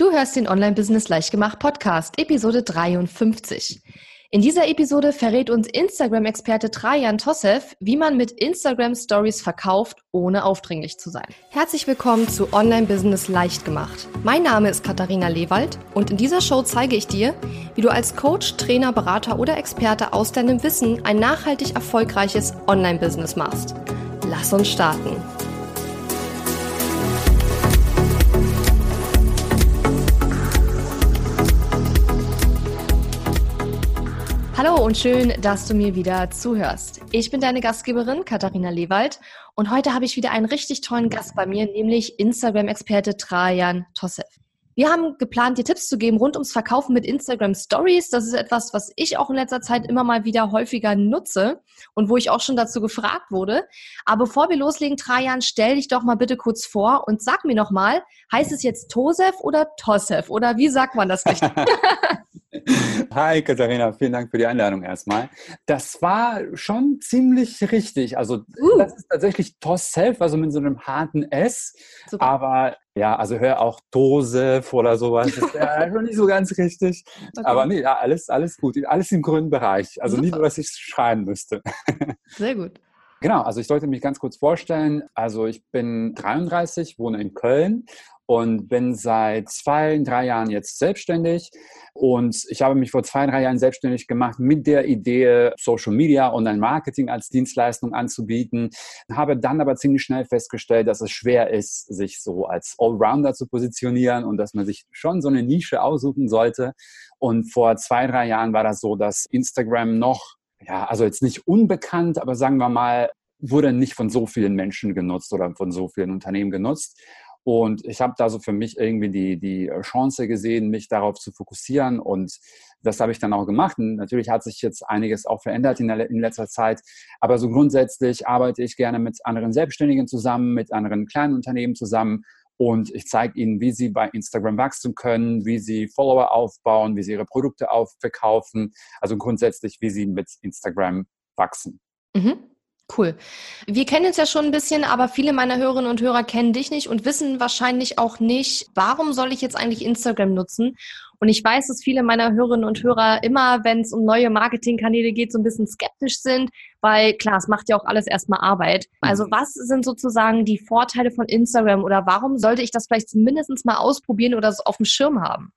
Du hörst den Online-Business Leichtgemacht Podcast, Episode 53. In dieser Episode verrät uns Instagram-Experte Trajan Tossev, wie man mit Instagram Stories verkauft, ohne aufdringlich zu sein. Herzlich willkommen zu Online-Business Leichtgemacht. Mein Name ist Katharina Lewald und in dieser Show zeige ich dir, wie du als Coach, Trainer, Berater oder Experte aus deinem Wissen ein nachhaltig erfolgreiches Online-Business machst. Lass uns starten. Hallo und schön, dass du mir wieder zuhörst. Ich bin deine Gastgeberin Katharina Lewald und heute habe ich wieder einen richtig tollen Gast bei mir, nämlich Instagram-Experte Trajan Tossev. Wir haben geplant, dir Tipps zu geben rund ums Verkaufen mit Instagram Stories. Das ist etwas, was ich auch in letzter Zeit immer mal wieder häufiger nutze und wo ich auch schon dazu gefragt wurde. Aber bevor wir loslegen, Trajan, stell dich doch mal bitte kurz vor und sag mir noch mal, heißt es jetzt Tosef oder Tosef oder wie sagt man das richtig? Hi Katharina, vielen Dank für die Einladung erstmal. Das war schon ziemlich richtig. Also uh. das ist tatsächlich Tosself, also mit so einem harten S. Super. Aber ja, also hör auch Dose oder sowas. Das ist ja schon nicht so ganz richtig. Okay. Aber nee, ja, alles, alles gut. Alles im grünen Bereich. Also Super. nicht dass ich schreien müsste. Sehr gut. Genau, also ich sollte mich ganz kurz vorstellen. Also ich bin 33, wohne in Köln und bin seit zwei, drei Jahren jetzt selbstständig. Und ich habe mich vor zwei, drei Jahren selbstständig gemacht mit der Idee, Social Media und ein Marketing als Dienstleistung anzubieten. Habe dann aber ziemlich schnell festgestellt, dass es schwer ist, sich so als Allrounder zu positionieren und dass man sich schon so eine Nische aussuchen sollte. Und vor zwei, drei Jahren war das so, dass Instagram noch ja, also jetzt nicht unbekannt, aber sagen wir mal, wurde nicht von so vielen Menschen genutzt oder von so vielen Unternehmen genutzt. Und ich habe da so für mich irgendwie die, die Chance gesehen, mich darauf zu fokussieren. Und das habe ich dann auch gemacht. Und natürlich hat sich jetzt einiges auch verändert in, der, in letzter Zeit. Aber so grundsätzlich arbeite ich gerne mit anderen Selbstständigen zusammen, mit anderen kleinen Unternehmen zusammen. Und ich zeige ihnen, wie sie bei Instagram wachsen können, wie sie Follower aufbauen, wie sie ihre Produkte aufverkaufen. Also grundsätzlich, wie sie mit Instagram wachsen. Mhm. Cool. Wir kennen uns ja schon ein bisschen, aber viele meiner Hörerinnen und Hörer kennen dich nicht und wissen wahrscheinlich auch nicht, warum soll ich jetzt eigentlich Instagram nutzen? Und ich weiß, dass viele meiner Hörerinnen und Hörer immer, wenn es um neue Marketingkanäle geht, so ein bisschen skeptisch sind, weil klar, es macht ja auch alles erstmal Arbeit. Also mhm. was sind sozusagen die Vorteile von Instagram oder warum sollte ich das vielleicht zumindest mal ausprobieren oder so auf dem Schirm haben?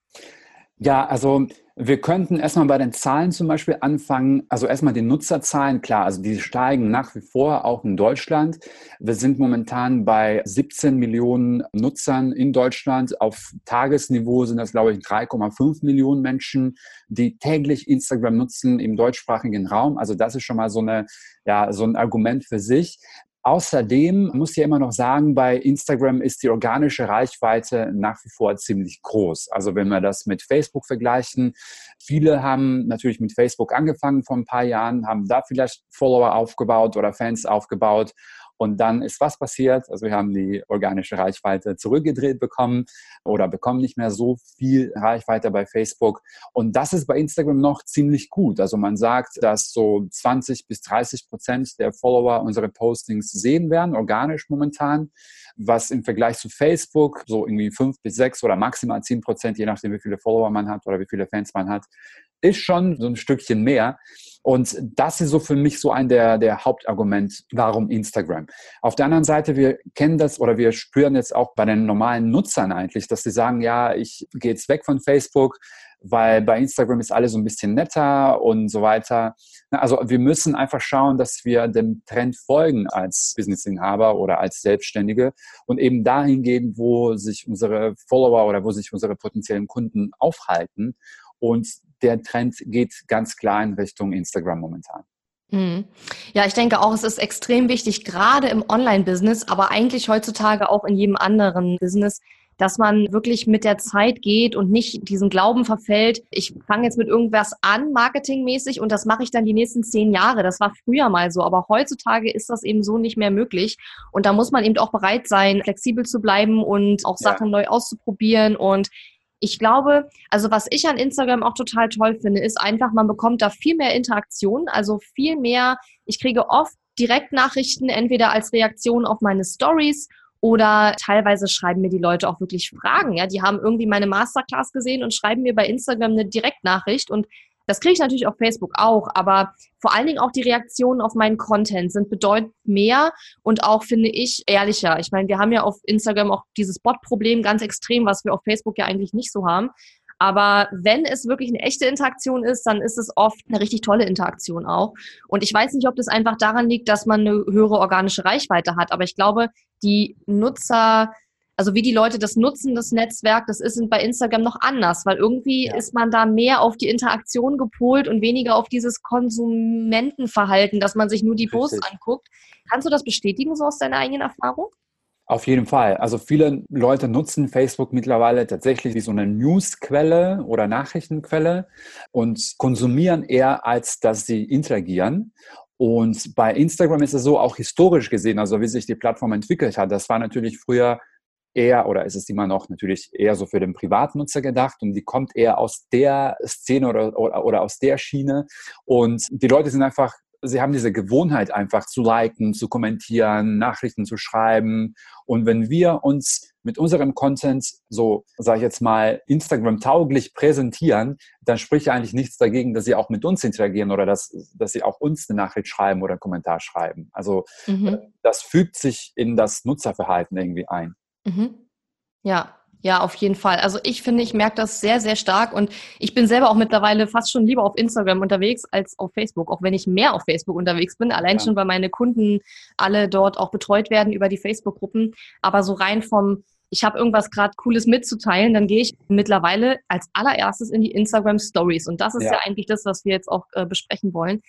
Ja, also wir könnten erstmal bei den Zahlen zum Beispiel anfangen. Also erstmal die Nutzerzahlen, klar, also die steigen nach wie vor auch in Deutschland. Wir sind momentan bei 17 Millionen Nutzern in Deutschland. Auf Tagesniveau sind das, glaube ich, 3,5 Millionen Menschen, die täglich Instagram nutzen im deutschsprachigen Raum. Also das ist schon mal so eine, ja, so ein Argument für sich. Außerdem muss ich ja immer noch sagen, bei Instagram ist die organische Reichweite nach wie vor ziemlich groß. Also wenn wir das mit Facebook vergleichen, viele haben natürlich mit Facebook angefangen vor ein paar Jahren, haben da vielleicht Follower aufgebaut oder Fans aufgebaut und dann ist was passiert? Also wir haben die organische Reichweite zurückgedreht bekommen oder bekommen nicht mehr so viel Reichweite bei Facebook. Und das ist bei Instagram noch ziemlich gut. Also man sagt, dass so 20 bis 30 Prozent der Follower unsere Postings sehen werden, organisch momentan, was im Vergleich zu Facebook so irgendwie fünf bis sechs oder maximal zehn Prozent, je nachdem wie viele Follower man hat oder wie viele Fans man hat, ist schon so ein Stückchen mehr. Und das ist so für mich so ein der, der Hauptargument, warum Instagram. Auf der anderen Seite, wir kennen das oder wir spüren jetzt auch bei den normalen Nutzern eigentlich, dass sie sagen, ja, ich gehe jetzt weg von Facebook, weil bei Instagram ist alles so ein bisschen netter und so weiter. Also wir müssen einfach schauen, dass wir dem Trend folgen als Businessinhaber oder als Selbstständige und eben dahin gehen, wo sich unsere Follower oder wo sich unsere potenziellen Kunden aufhalten. Und der Trend geht ganz klar in Richtung Instagram momentan. Hm. Ja, ich denke auch, es ist extrem wichtig, gerade im Online-Business, aber eigentlich heutzutage auch in jedem anderen Business, dass man wirklich mit der Zeit geht und nicht diesen Glauben verfällt, ich fange jetzt mit irgendwas an, marketingmäßig, und das mache ich dann die nächsten zehn Jahre. Das war früher mal so, aber heutzutage ist das eben so nicht mehr möglich. Und da muss man eben auch bereit sein, flexibel zu bleiben und auch Sachen ja. neu auszuprobieren. Und ich glaube, also was ich an Instagram auch total toll finde, ist einfach, man bekommt da viel mehr Interaktion, also viel mehr, ich kriege oft Direktnachrichten entweder als Reaktion auf meine Stories Oder teilweise schreiben mir die Leute auch wirklich Fragen. Ja, die haben irgendwie meine Masterclass gesehen und schreiben mir bei Instagram eine Direktnachricht und das kriege ich natürlich auf Facebook auch, aber vor allen Dingen auch die Reaktionen auf meinen Content sind bedeutend mehr und auch, finde ich, ehrlicher. Ich meine, wir haben ja auf Instagram auch dieses Bot-Problem ganz extrem, was wir auf Facebook ja eigentlich nicht so haben. Aber wenn es wirklich eine echte Interaktion ist, dann ist es oft eine richtig tolle Interaktion auch. Und ich weiß nicht, ob das einfach daran liegt, dass man eine höhere organische Reichweite hat. Aber ich glaube, die Nutzer, also wie die Leute das nutzen, das Netzwerk, das ist bei Instagram noch anders, weil irgendwie ja. ist man da mehr auf die Interaktion gepolt und weniger auf dieses Konsumentenverhalten, dass man sich nur die Posts anguckt. Kannst du das bestätigen, so aus deiner eigenen Erfahrung? Auf jeden Fall. Also viele Leute nutzen Facebook mittlerweile tatsächlich wie so eine Newsquelle oder Nachrichtenquelle und konsumieren eher, als dass sie interagieren. Und bei Instagram ist es so, auch historisch gesehen, also wie sich die Plattform entwickelt hat, das war natürlich früher eher, oder ist es immer noch natürlich eher so für den Privatnutzer gedacht und die kommt eher aus der Szene oder, oder, oder aus der Schiene. Und die Leute sind einfach sie haben diese Gewohnheit einfach zu liken, zu kommentieren, Nachrichten zu schreiben. Und wenn wir uns mit unserem Content so, sage ich jetzt mal, Instagram-tauglich präsentieren, dann spricht ja eigentlich nichts dagegen, dass sie auch mit uns interagieren oder dass, dass sie auch uns eine Nachricht schreiben oder einen Kommentar schreiben. Also mhm. das fügt sich in das Nutzerverhalten irgendwie ein. Mhm. Ja, ja, auf jeden Fall. Also ich finde, ich merke das sehr, sehr stark und ich bin selber auch mittlerweile fast schon lieber auf Instagram unterwegs als auf Facebook, auch wenn ich mehr auf Facebook unterwegs bin, allein ja. schon, weil meine Kunden alle dort auch betreut werden über die Facebook-Gruppen. Aber so rein vom, ich habe irgendwas gerade Cooles mitzuteilen, dann gehe ich mittlerweile als allererstes in die Instagram Stories. Und das ist ja, ja eigentlich das, was wir jetzt auch äh, besprechen wollen.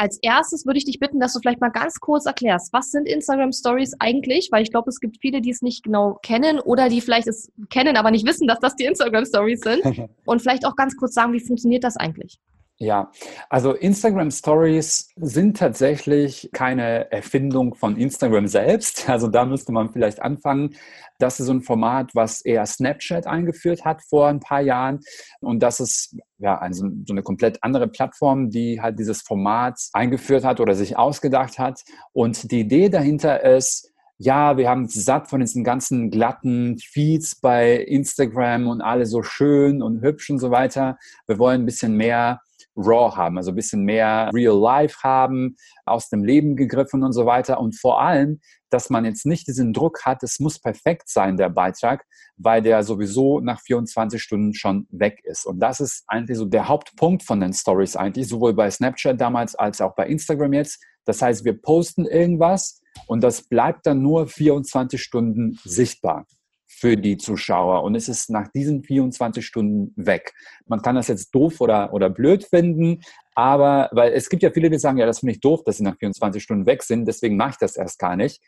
Als erstes würde ich dich bitten, dass du vielleicht mal ganz kurz erklärst, was sind Instagram Stories eigentlich? Weil ich glaube, es gibt viele, die es nicht genau kennen oder die vielleicht es kennen, aber nicht wissen, dass das die Instagram Stories sind. Und vielleicht auch ganz kurz sagen, wie funktioniert das eigentlich? Ja, also Instagram Stories sind tatsächlich keine Erfindung von Instagram selbst. Also da müsste man vielleicht anfangen. Das ist so ein Format, was eher Snapchat eingeführt hat vor ein paar Jahren. Und das ist ja also so eine komplett andere Plattform, die halt dieses Format eingeführt hat oder sich ausgedacht hat. Und die Idee dahinter ist, ja, wir haben satt von diesen ganzen glatten Feeds bei Instagram und alle so schön und hübsch und so weiter. Wir wollen ein bisschen mehr raw haben, also ein bisschen mehr real life haben, aus dem Leben gegriffen und so weiter. Und vor allem, dass man jetzt nicht diesen Druck hat, es muss perfekt sein, der Beitrag, weil der sowieso nach 24 Stunden schon weg ist. Und das ist eigentlich so der Hauptpunkt von den Stories eigentlich, sowohl bei Snapchat damals als auch bei Instagram jetzt. Das heißt, wir posten irgendwas und das bleibt dann nur 24 Stunden sichtbar für die Zuschauer und es ist nach diesen 24 Stunden weg. Man kann das jetzt doof oder, oder blöd finden, aber weil es gibt ja viele, die sagen, ja, das finde ich doof, dass sie nach 24 Stunden weg sind, deswegen mache ich das erst gar nicht.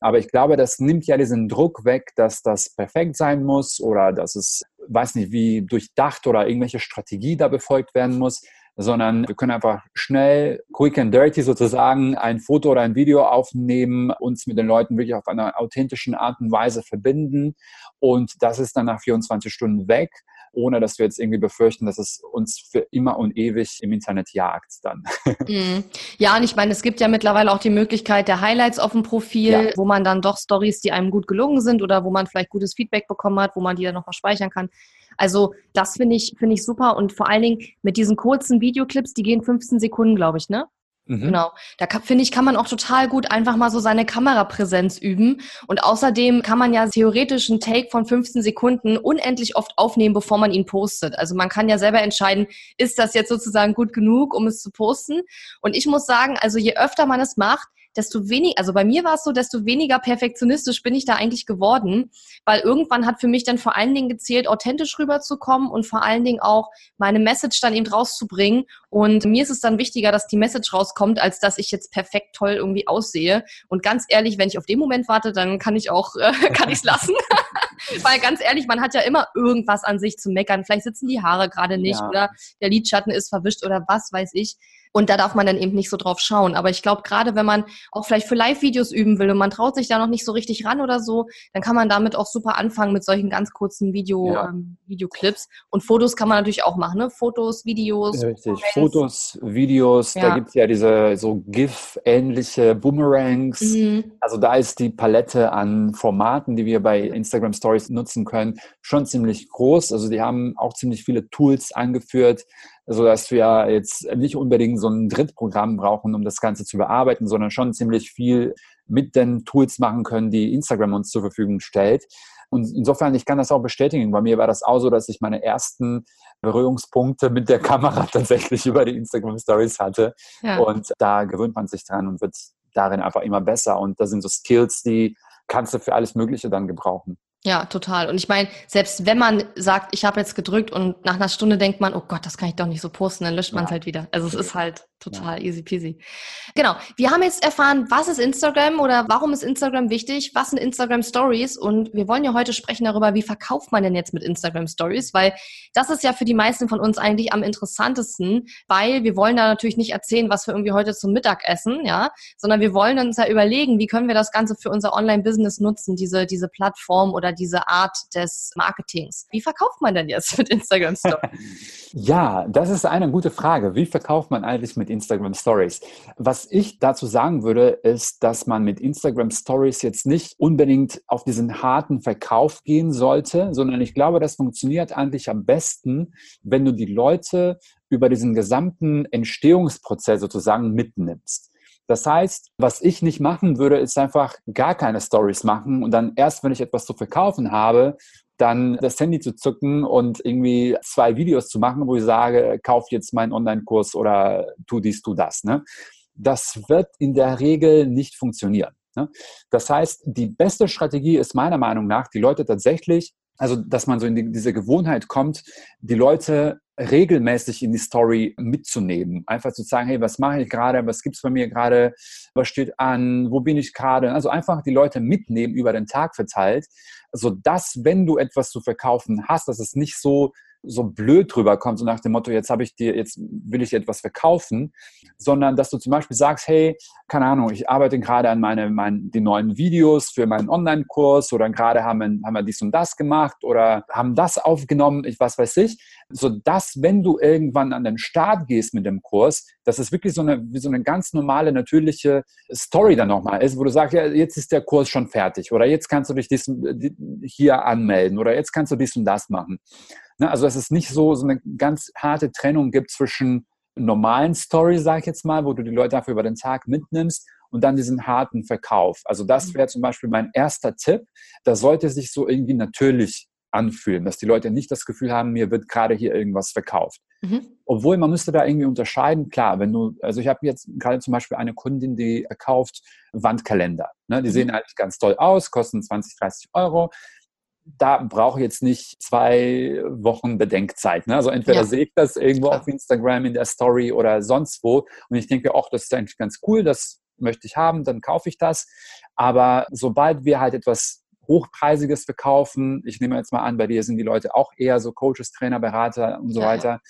Aber ich glaube, das nimmt ja diesen Druck weg, dass das perfekt sein muss oder dass es, weiß nicht, wie durchdacht oder irgendwelche Strategie da befolgt werden muss sondern wir können einfach schnell, quick and dirty sozusagen, ein Foto oder ein Video aufnehmen, uns mit den Leuten wirklich auf einer authentischen Art und Weise verbinden. Und das ist dann nach 24 Stunden weg ohne dass wir jetzt irgendwie befürchten, dass es uns für immer und ewig im Internet jagt dann. Mhm. Ja, und ich meine, es gibt ja mittlerweile auch die Möglichkeit der Highlights auf dem Profil, ja. wo man dann doch Stories, die einem gut gelungen sind oder wo man vielleicht gutes Feedback bekommen hat, wo man die dann noch mal speichern kann. Also das finde ich, finde ich super und vor allen Dingen mit diesen kurzen Videoclips, die gehen 15 Sekunden, glaube ich, ne? Mhm. Genau. Da finde ich, kann man auch total gut einfach mal so seine Kamerapräsenz üben. Und außerdem kann man ja theoretisch einen Take von 15 Sekunden unendlich oft aufnehmen, bevor man ihn postet. Also man kann ja selber entscheiden, ist das jetzt sozusagen gut genug, um es zu posten? Und ich muss sagen, also je öfter man es macht, desto weniger, also bei mir war es so, desto weniger perfektionistisch bin ich da eigentlich geworden, weil irgendwann hat für mich dann vor allen Dingen gezählt, authentisch rüberzukommen und vor allen Dingen auch meine Message dann eben rauszubringen. Und mir ist es dann wichtiger, dass die Message rauskommt, als dass ich jetzt perfekt toll irgendwie aussehe. Und ganz ehrlich, wenn ich auf den Moment warte, dann kann ich auch, äh, kann ich es lassen. Weil ganz ehrlich, man hat ja immer irgendwas an sich zu meckern. Vielleicht sitzen die Haare gerade nicht ja. oder der Lidschatten ist verwischt oder was weiß ich. Und da darf man dann eben nicht so drauf schauen. Aber ich glaube, gerade wenn man auch vielleicht für Live-Videos üben will und man traut sich da noch nicht so richtig ran oder so, dann kann man damit auch super anfangen mit solchen ganz kurzen Video, ja. ähm, Videoclips. Und Fotos kann man natürlich auch machen, ne? Fotos, Videos. Richtig, Fotos, Videos, ja. da gibt es ja diese so GIF-ähnliche Boomerangs. Mhm. Also da ist die Palette an Formaten, die wir bei Instagram Stories nutzen können, schon ziemlich groß. Also die haben auch ziemlich viele Tools angeführt so dass wir jetzt nicht unbedingt so ein Drittprogramm brauchen, um das Ganze zu bearbeiten, sondern schon ziemlich viel mit den Tools machen können, die Instagram uns zur Verfügung stellt. Und insofern, ich kann das auch bestätigen. Bei mir war das auch so, dass ich meine ersten Berührungspunkte mit der Kamera tatsächlich über die Instagram Stories hatte. Ja. Und da gewöhnt man sich dran und wird darin einfach immer besser. Und das sind so Skills, die kannst du für alles Mögliche dann gebrauchen. Ja, total. Und ich meine, selbst wenn man sagt, ich habe jetzt gedrückt und nach einer Stunde denkt man, oh Gott, das kann ich doch nicht so posten, dann löscht man es halt wieder. Also es ist halt total ja. easy peasy. Genau. Wir haben jetzt erfahren, was ist Instagram oder warum ist Instagram wichtig, was sind Instagram Stories und wir wollen ja heute sprechen darüber, wie verkauft man denn jetzt mit Instagram Stories, weil das ist ja für die meisten von uns eigentlich am interessantesten, weil wir wollen da natürlich nicht erzählen, was wir irgendwie heute zum Mittag essen, ja, sondern wir wollen uns ja überlegen, wie können wir das Ganze für unser Online-Business nutzen, diese, diese Plattform oder diese Art des Marketings. Wie verkauft man denn jetzt mit Instagram Stories? ja, das ist eine gute Frage. Wie verkauft man eigentlich mit Instagram Stories? Was ich dazu sagen würde, ist, dass man mit Instagram Stories jetzt nicht unbedingt auf diesen harten Verkauf gehen sollte, sondern ich glaube, das funktioniert eigentlich am besten, wenn du die Leute über diesen gesamten Entstehungsprozess sozusagen mitnimmst. Das heißt, was ich nicht machen würde, ist einfach gar keine Stories machen und dann erst, wenn ich etwas zu verkaufen habe, dann das Handy zu zücken und irgendwie zwei Videos zu machen, wo ich sage, kauf jetzt meinen Online-Kurs oder tu dies, tu das. Ne? Das wird in der Regel nicht funktionieren. Ne? Das heißt, die beste Strategie ist meiner Meinung nach, die Leute tatsächlich also, dass man so in die, diese Gewohnheit kommt, die Leute regelmäßig in die Story mitzunehmen. Einfach zu sagen, hey, was mache ich gerade, was gibt's bei mir gerade, was steht an, wo bin ich gerade? Also einfach die Leute mitnehmen über den Tag verteilt, sodass, wenn du etwas zu verkaufen hast, dass es nicht so so blöd drüber kommt, so nach dem Motto, jetzt habe ich dir, jetzt will ich dir etwas verkaufen, sondern dass du zum Beispiel sagst, hey, keine Ahnung, ich arbeite gerade an meine, meine die neuen Videos für meinen Online-Kurs oder gerade haben, wir, haben wir dies und das gemacht oder haben das aufgenommen, ich was weiß ich, so dass, wenn du irgendwann an den Start gehst mit dem Kurs, dass es wirklich so eine, wie so eine ganz normale, natürliche Story dann nochmal ist, wo du sagst, ja, jetzt ist der Kurs schon fertig oder jetzt kannst du dich dies, hier anmelden oder jetzt kannst du dies und das machen. Ne? Also dass es nicht so, so eine ganz harte Trennung gibt zwischen normalen Story, sag ich jetzt mal, wo du die Leute dafür über den Tag mitnimmst und dann diesen harten Verkauf. Also das mhm. wäre zum Beispiel mein erster Tipp. Das sollte sich so irgendwie natürlich anfühlen, dass die Leute nicht das Gefühl haben, mir wird gerade hier irgendwas verkauft. Mhm. Obwohl man müsste da irgendwie unterscheiden, klar, wenn du, also ich habe jetzt gerade zum Beispiel eine Kundin, die kauft Wandkalender. Ne? Die mhm. sehen eigentlich ganz toll aus, kosten 20, 30 Euro da brauche ich jetzt nicht zwei Wochen Bedenkzeit. Ne? Also entweder ja. sehe ich das irgendwo auf Instagram in der Story oder sonst wo und ich denke, ach, das ist eigentlich ganz cool, das möchte ich haben, dann kaufe ich das. Aber sobald wir halt etwas Hochpreisiges verkaufen. Ich nehme jetzt mal an, bei dir sind die Leute auch eher so Coaches, Trainer, Berater und so ja, weiter. Ja.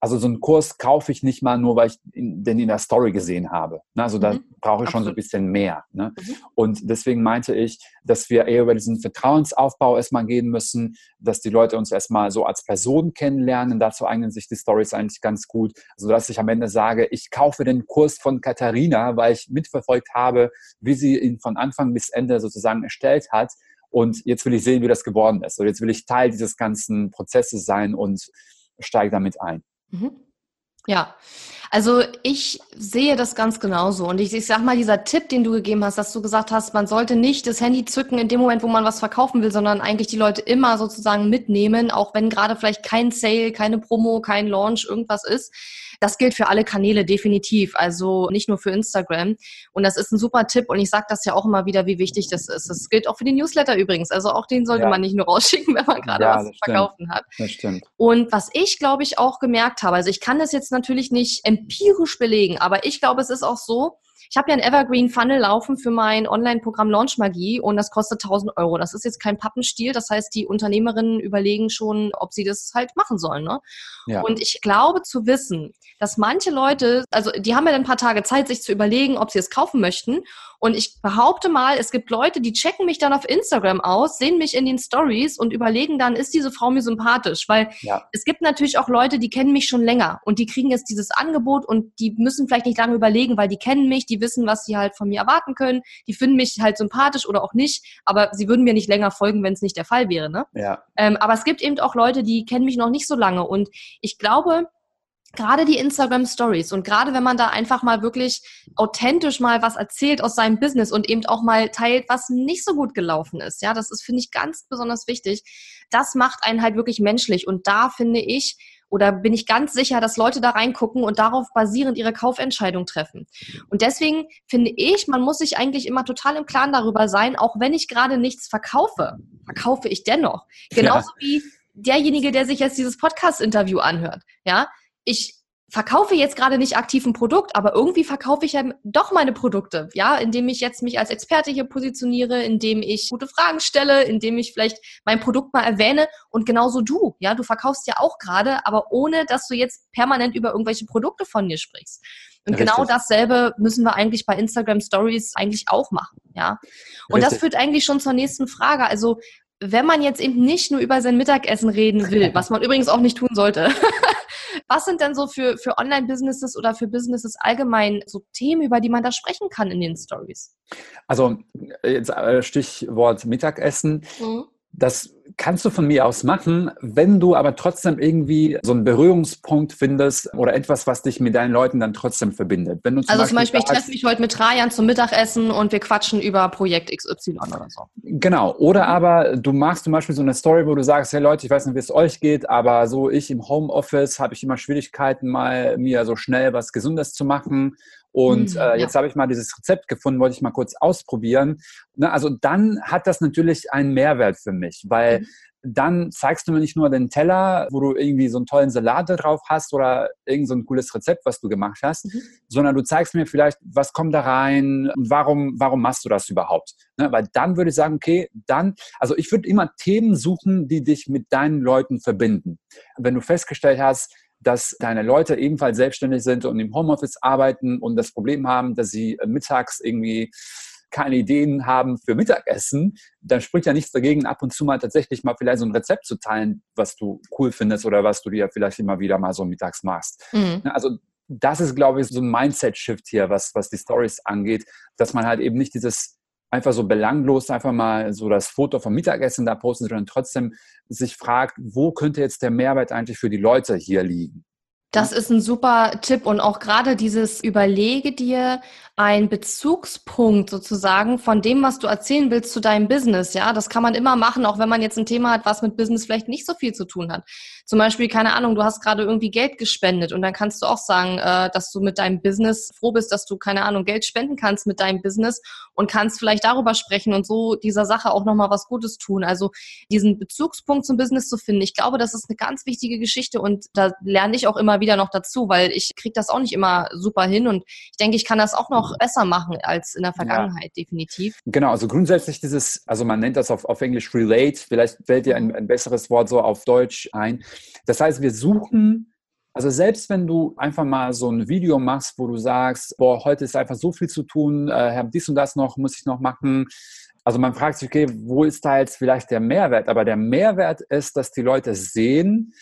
Also so einen Kurs kaufe ich nicht mal nur, weil ich den in der Story gesehen habe. Ne, also da mhm. brauche ich schon Absolut. so ein bisschen mehr. Ne? Mhm. Und deswegen meinte ich, dass wir eher über diesen Vertrauensaufbau erstmal gehen müssen, dass die Leute uns erstmal so als Person kennenlernen. Dazu eignen sich die Stories eigentlich ganz gut. Also dass ich am Ende sage, ich kaufe den Kurs von Katharina, weil ich mitverfolgt habe, wie sie ihn von Anfang bis Ende sozusagen erstellt hat. Und jetzt will ich sehen, wie das geworden ist. Und jetzt will ich Teil dieses ganzen Prozesses sein und steige damit ein. Mhm. Ja, also ich sehe das ganz genauso. Und ich, ich sag mal, dieser Tipp, den du gegeben hast, dass du gesagt hast, man sollte nicht das Handy zücken in dem Moment, wo man was verkaufen will, sondern eigentlich die Leute immer sozusagen mitnehmen, auch wenn gerade vielleicht kein Sale, keine Promo, kein Launch, irgendwas ist. Das gilt für alle Kanäle definitiv, also nicht nur für Instagram. Und das ist ein super Tipp und ich sage das ja auch immer wieder, wie wichtig das ist. Das gilt auch für den Newsletter übrigens. Also auch den sollte ja. man nicht nur rausschicken, wenn man gerade ja, was zu verkaufen hat. Das stimmt. Und was ich, glaube ich, auch gemerkt habe, also ich kann das jetzt natürlich nicht empirisch belegen, aber ich glaube, es ist auch so, ich habe ja ein Evergreen Funnel laufen für mein Online-Programm Launch Magie und das kostet 1000 Euro. Das ist jetzt kein Pappenstiel. Das heißt, die Unternehmerinnen überlegen schon, ob sie das halt machen sollen. Ne? Ja. Und ich glaube zu wissen, dass manche Leute, also die haben ja ein paar Tage Zeit, sich zu überlegen, ob sie es kaufen möchten. Und ich behaupte mal, es gibt Leute, die checken mich dann auf Instagram aus, sehen mich in den Stories und überlegen dann, ist diese Frau mir sympathisch? Weil ja. es gibt natürlich auch Leute, die kennen mich schon länger und die kriegen jetzt dieses Angebot und die müssen vielleicht nicht lange überlegen, weil die kennen mich, die wissen, was sie halt von mir erwarten können, die finden mich halt sympathisch oder auch nicht, aber sie würden mir nicht länger folgen, wenn es nicht der Fall wäre. Ne? Ja. Ähm, aber es gibt eben auch Leute, die kennen mich noch nicht so lange und ich glaube, gerade die Instagram Stories und gerade wenn man da einfach mal wirklich authentisch mal was erzählt aus seinem Business und eben auch mal teilt, was nicht so gut gelaufen ist, ja, das ist finde ich ganz besonders wichtig. Das macht einen halt wirklich menschlich und da finde ich oder bin ich ganz sicher, dass Leute da reingucken und darauf basierend ihre Kaufentscheidung treffen. Und deswegen finde ich, man muss sich eigentlich immer total im Klaren darüber sein, auch wenn ich gerade nichts verkaufe, verkaufe ich dennoch. Genauso ja. wie derjenige, der sich jetzt dieses Podcast-Interview anhört. Ja, ich verkaufe jetzt gerade nicht aktiv ein Produkt, aber irgendwie verkaufe ich ja doch meine Produkte, ja, indem ich jetzt mich als Experte hier positioniere, indem ich gute Fragen stelle, indem ich vielleicht mein Produkt mal erwähne und genauso du, ja, du verkaufst ja auch gerade, aber ohne, dass du jetzt permanent über irgendwelche Produkte von dir sprichst. Und genau Richtig. genau dasselbe müssen wir eigentlich bei Instagram Stories eigentlich auch machen, ja. Und Richtig. das führt eigentlich schon zur nächsten Frage. Also, wenn man jetzt eben nicht nur über sein Mittagessen reden will, was man übrigens auch nicht tun sollte, Was sind denn so für, für Online-Businesses oder für Businesses allgemein so Themen, über die man da sprechen kann in den Stories? Also jetzt äh, Stichwort Mittagessen. Mhm. Das kannst du von mir aus machen, wenn du aber trotzdem irgendwie so einen Berührungspunkt findest oder etwas, was dich mit deinen Leuten dann trotzdem verbindet. Wenn du zum also Beispiel zum Beispiel, ich treffe mich heute mit Trajan zum Mittagessen und wir quatschen über Projekt XY oder so. Genau. Oder aber du machst zum Beispiel so eine Story, wo du sagst, hey Leute, ich weiß nicht, wie es euch geht, aber so ich im Homeoffice habe ich immer Schwierigkeiten, mal mir so schnell was Gesundes zu machen und mhm, äh, jetzt habe ich mal dieses Rezept gefunden, wollte ich mal kurz ausprobieren. Ne, also dann hat das natürlich einen Mehrwert für mich, weil mhm. dann zeigst du mir nicht nur den Teller, wo du irgendwie so einen tollen Salat drauf hast oder irgend so ein cooles Rezept, was du gemacht hast, mhm. sondern du zeigst mir vielleicht, was kommt da rein und warum, warum machst du das überhaupt? Ne, weil dann würde ich sagen, okay, dann, also ich würde immer Themen suchen, die dich mit deinen Leuten verbinden. Wenn du festgestellt hast, dass deine Leute ebenfalls selbstständig sind und im Homeoffice arbeiten und das Problem haben, dass sie äh, mittags irgendwie keine Ideen haben für Mittagessen, dann spricht ja nichts dagegen, ab und zu mal tatsächlich mal vielleicht so ein Rezept zu teilen, was du cool findest oder was du dir vielleicht immer wieder mal so mittags machst. Mhm. Ne, also das ist, glaube ich, so ein Mindset-Shift hier, was, was die Stories angeht, dass man halt eben nicht dieses einfach so belanglos einfach mal so das Foto vom Mittagessen da posten, sondern trotzdem sich fragt, wo könnte jetzt der Mehrwert eigentlich für die Leute hier liegen? Das ist ein super Tipp und auch gerade dieses Überlege dir ein Bezugspunkt sozusagen von dem, was du erzählen willst zu deinem Business. Ja, das kann man immer machen, auch wenn man jetzt ein Thema hat, was mit Business vielleicht nicht so viel zu tun hat. Zum Beispiel, keine Ahnung, du hast gerade irgendwie Geld gespendet und dann kannst du auch sagen, äh, dass du mit deinem Business froh bist, dass du, keine Ahnung, Geld spenden kannst mit deinem Business und kannst vielleicht darüber sprechen und so dieser Sache auch nochmal was Gutes tun. Also diesen Bezugspunkt zum Business zu finden, ich glaube, das ist eine ganz wichtige Geschichte und da lerne ich auch immer wieder noch dazu, weil ich kriege das auch nicht immer super hin und ich denke, ich kann das auch noch besser machen als in der Vergangenheit, ja. definitiv. Genau, also grundsätzlich dieses, also man nennt das auf, auf Englisch relate, vielleicht fällt dir ein, ein besseres Wort so auf Deutsch ein. Das heißt, wir suchen also selbst wenn du einfach mal so ein Video machst, wo du sagst, boah, heute ist einfach so viel zu tun, äh, dies und das noch, muss ich noch machen. Also man fragt sich, okay, wo ist da jetzt vielleicht der Mehrwert? Aber der Mehrwert ist, dass die Leute sehen,